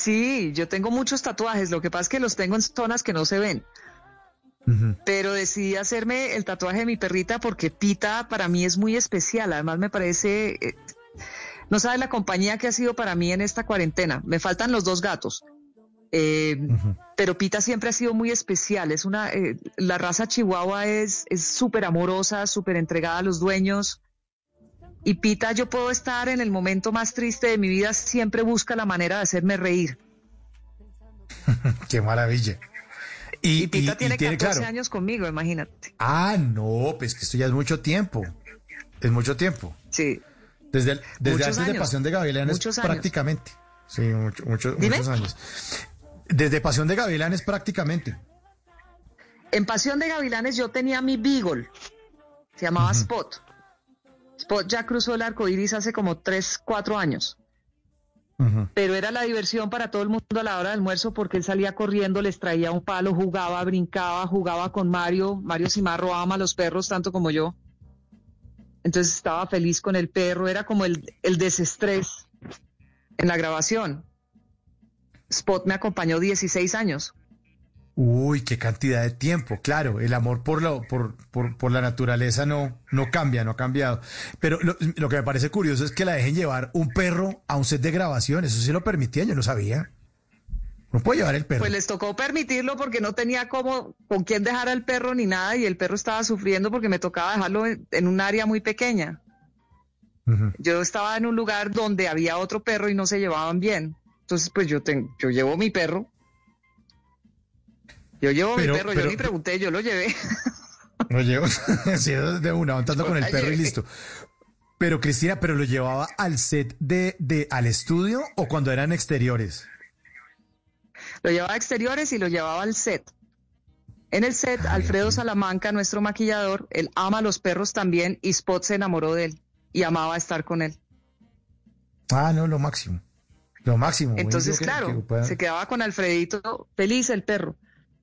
Sí, yo tengo muchos tatuajes, lo que pasa es que los tengo en zonas que no se ven. Pero decidí hacerme el tatuaje de mi perrita porque Pita para mí es muy especial. Además me parece, eh, no sabes la compañía que ha sido para mí en esta cuarentena. Me faltan los dos gatos. Eh, pero Pita siempre ha sido muy especial. Es una, eh, la raza Chihuahua es súper amorosa, súper entregada a los dueños. Y Pita, yo puedo estar en el momento más triste de mi vida, siempre busca la manera de hacerme reír. Qué maravilla. Y, Pita tiene, 14 años conmigo, imagínate. Ah, no, pues que esto ya es mucho tiempo. Es mucho tiempo. Sí. Desde, desde antes de Pasión de Gavilanes prácticamente. Sí, muchos años. Desde Pasión de Gavilanes prácticamente. En Pasión de Gavilanes yo tenía mi Beagle. Se llamaba Spot. Spot ya cruzó el arco iris hace como 3, 4 años. Pero era la diversión para todo el mundo a la hora del almuerzo porque él salía corriendo, les traía un palo, jugaba, brincaba, jugaba con Mario. Mario Cimarro ama a los perros tanto como yo. Entonces estaba feliz con el perro, era como el, el desestrés en la grabación. Spot me acompañó 16 años. Uy, qué cantidad de tiempo. Claro, el amor por, lo, por, por, la naturaleza no, no cambia, no ha cambiado. Pero lo, que me parece curioso es que la dejen llevar un perro a un set de grabación. Eso sí lo permitían, yo no sabía. No puede llevar el perro. Pues les tocó permitirlo porque no tenía cómo, con quién dejar al perro ni nada y el perro estaba sufriendo porque me tocaba dejarlo en, un área muy pequeña. Yo estaba en un lugar donde había otro perro y no se llevaban bien. Entonces, pues yo, tengo, yo llevo mi perro yo llevo mi perro, yo ni pregunté, yo lo llevé. Lo llevo, sí, de una, avanzando con el perro y listo. Pero Cristina, ¿pero lo llevaba al set de, de, al estudio o cuando eran exteriores? Lo llevaba a exteriores y lo llevaba al set. En el set, Alfredo Salamanca, nuestro maquillador, él ama a los perros también y Spot se enamoró de él y amaba estar con él. Ah, no, lo máximo. Lo máximo. Entonces, claro, se quedaba con Alfredito feliz el perro.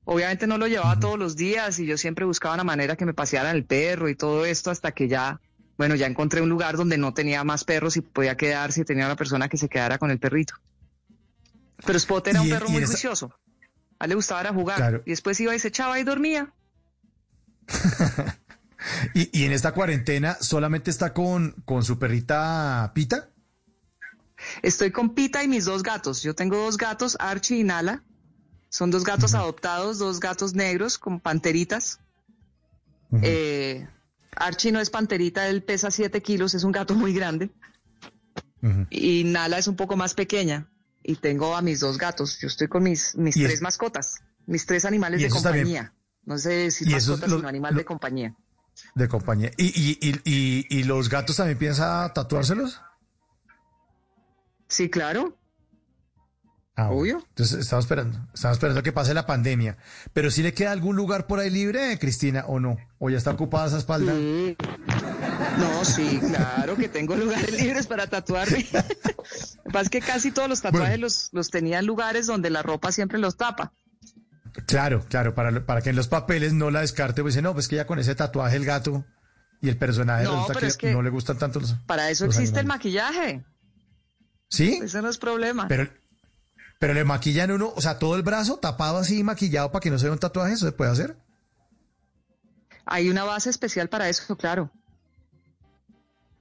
Obviamente no lo llevaba todos los días y yo siempre buscaba una manera que me pasearan el perro y todo esto hasta que ya, bueno, ya encontré un lugar donde no tenía más perros y podía quedarse y tenía una persona que se quedara con el perrito. Pero Spot era un perro muy juicioso. A él le gustaba jugar. Y después iba y se echaba y dormía. ¿Y, en esta cuarentena solamente está con, con su perrita Pita? Estoy con Pita y mis dos gatos. Yo tengo dos gatos, Archie y Nala. Son dos gatos adoptados, dos gatos negros con panteritas. Eh, Archie no es panterita, él pesa 7 kilos, es un gato muy grande. Y Nala es un poco más pequeña. Y tengo a mis dos gatos. Yo estoy con mis, mis tres mascotas, mis tres animales de compañía. No sé si mascotas, sino animal de compañía. De compañía. ¿Y, y, y, y, los gatos también piensa tatuárselos? Sí, claro. Ah, Obvio. Entonces estamos esperando, estamos esperando que pase la pandemia. Pero si le queda algún lugar por ahí libre, Cristina, o no, o ya está ocupada esa espalda. No, sí, claro que tengo lugares libres para tatuarme. Lo que pasa es que casi todos los tatuajes los, los tenía en lugares donde la ropa siempre los tapa. Claro, claro, para, para que en los papeles no la descarte, pues no, pues que ya con ese tatuaje el gato y el personaje no, que, no le gustan tanto los. Para eso existe el maquillaje. ¿Sí? Eso no es problema. Pero pero le maquillan uno, o sea, todo el brazo tapado así, maquillado para que no se vea un tatuaje, ¿eso se puede hacer? Hay una base especial para eso, claro.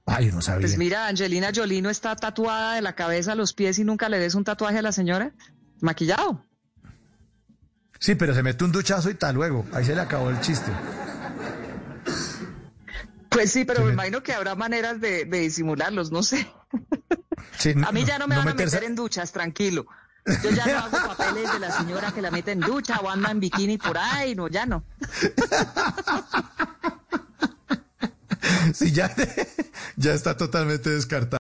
Ay, yo no sabía. Pues mira, Angelina Jolino está tatuada de la cabeza a los pies y nunca le ves un tatuaje a la señora. Maquillado. Sí, pero se mete un duchazo y tal luego. Ahí se le acabó el chiste. Pues sí, pero me... imagino que habrá maneras de, disimularlos, no sé. a mí ya no me van a meter en duchas, tranquilo. Yo ya no hago papeles de la señora que la mete en ducha o anda en bikini por ahí, no, ya no. Sí, ya, ya está totalmente descartado.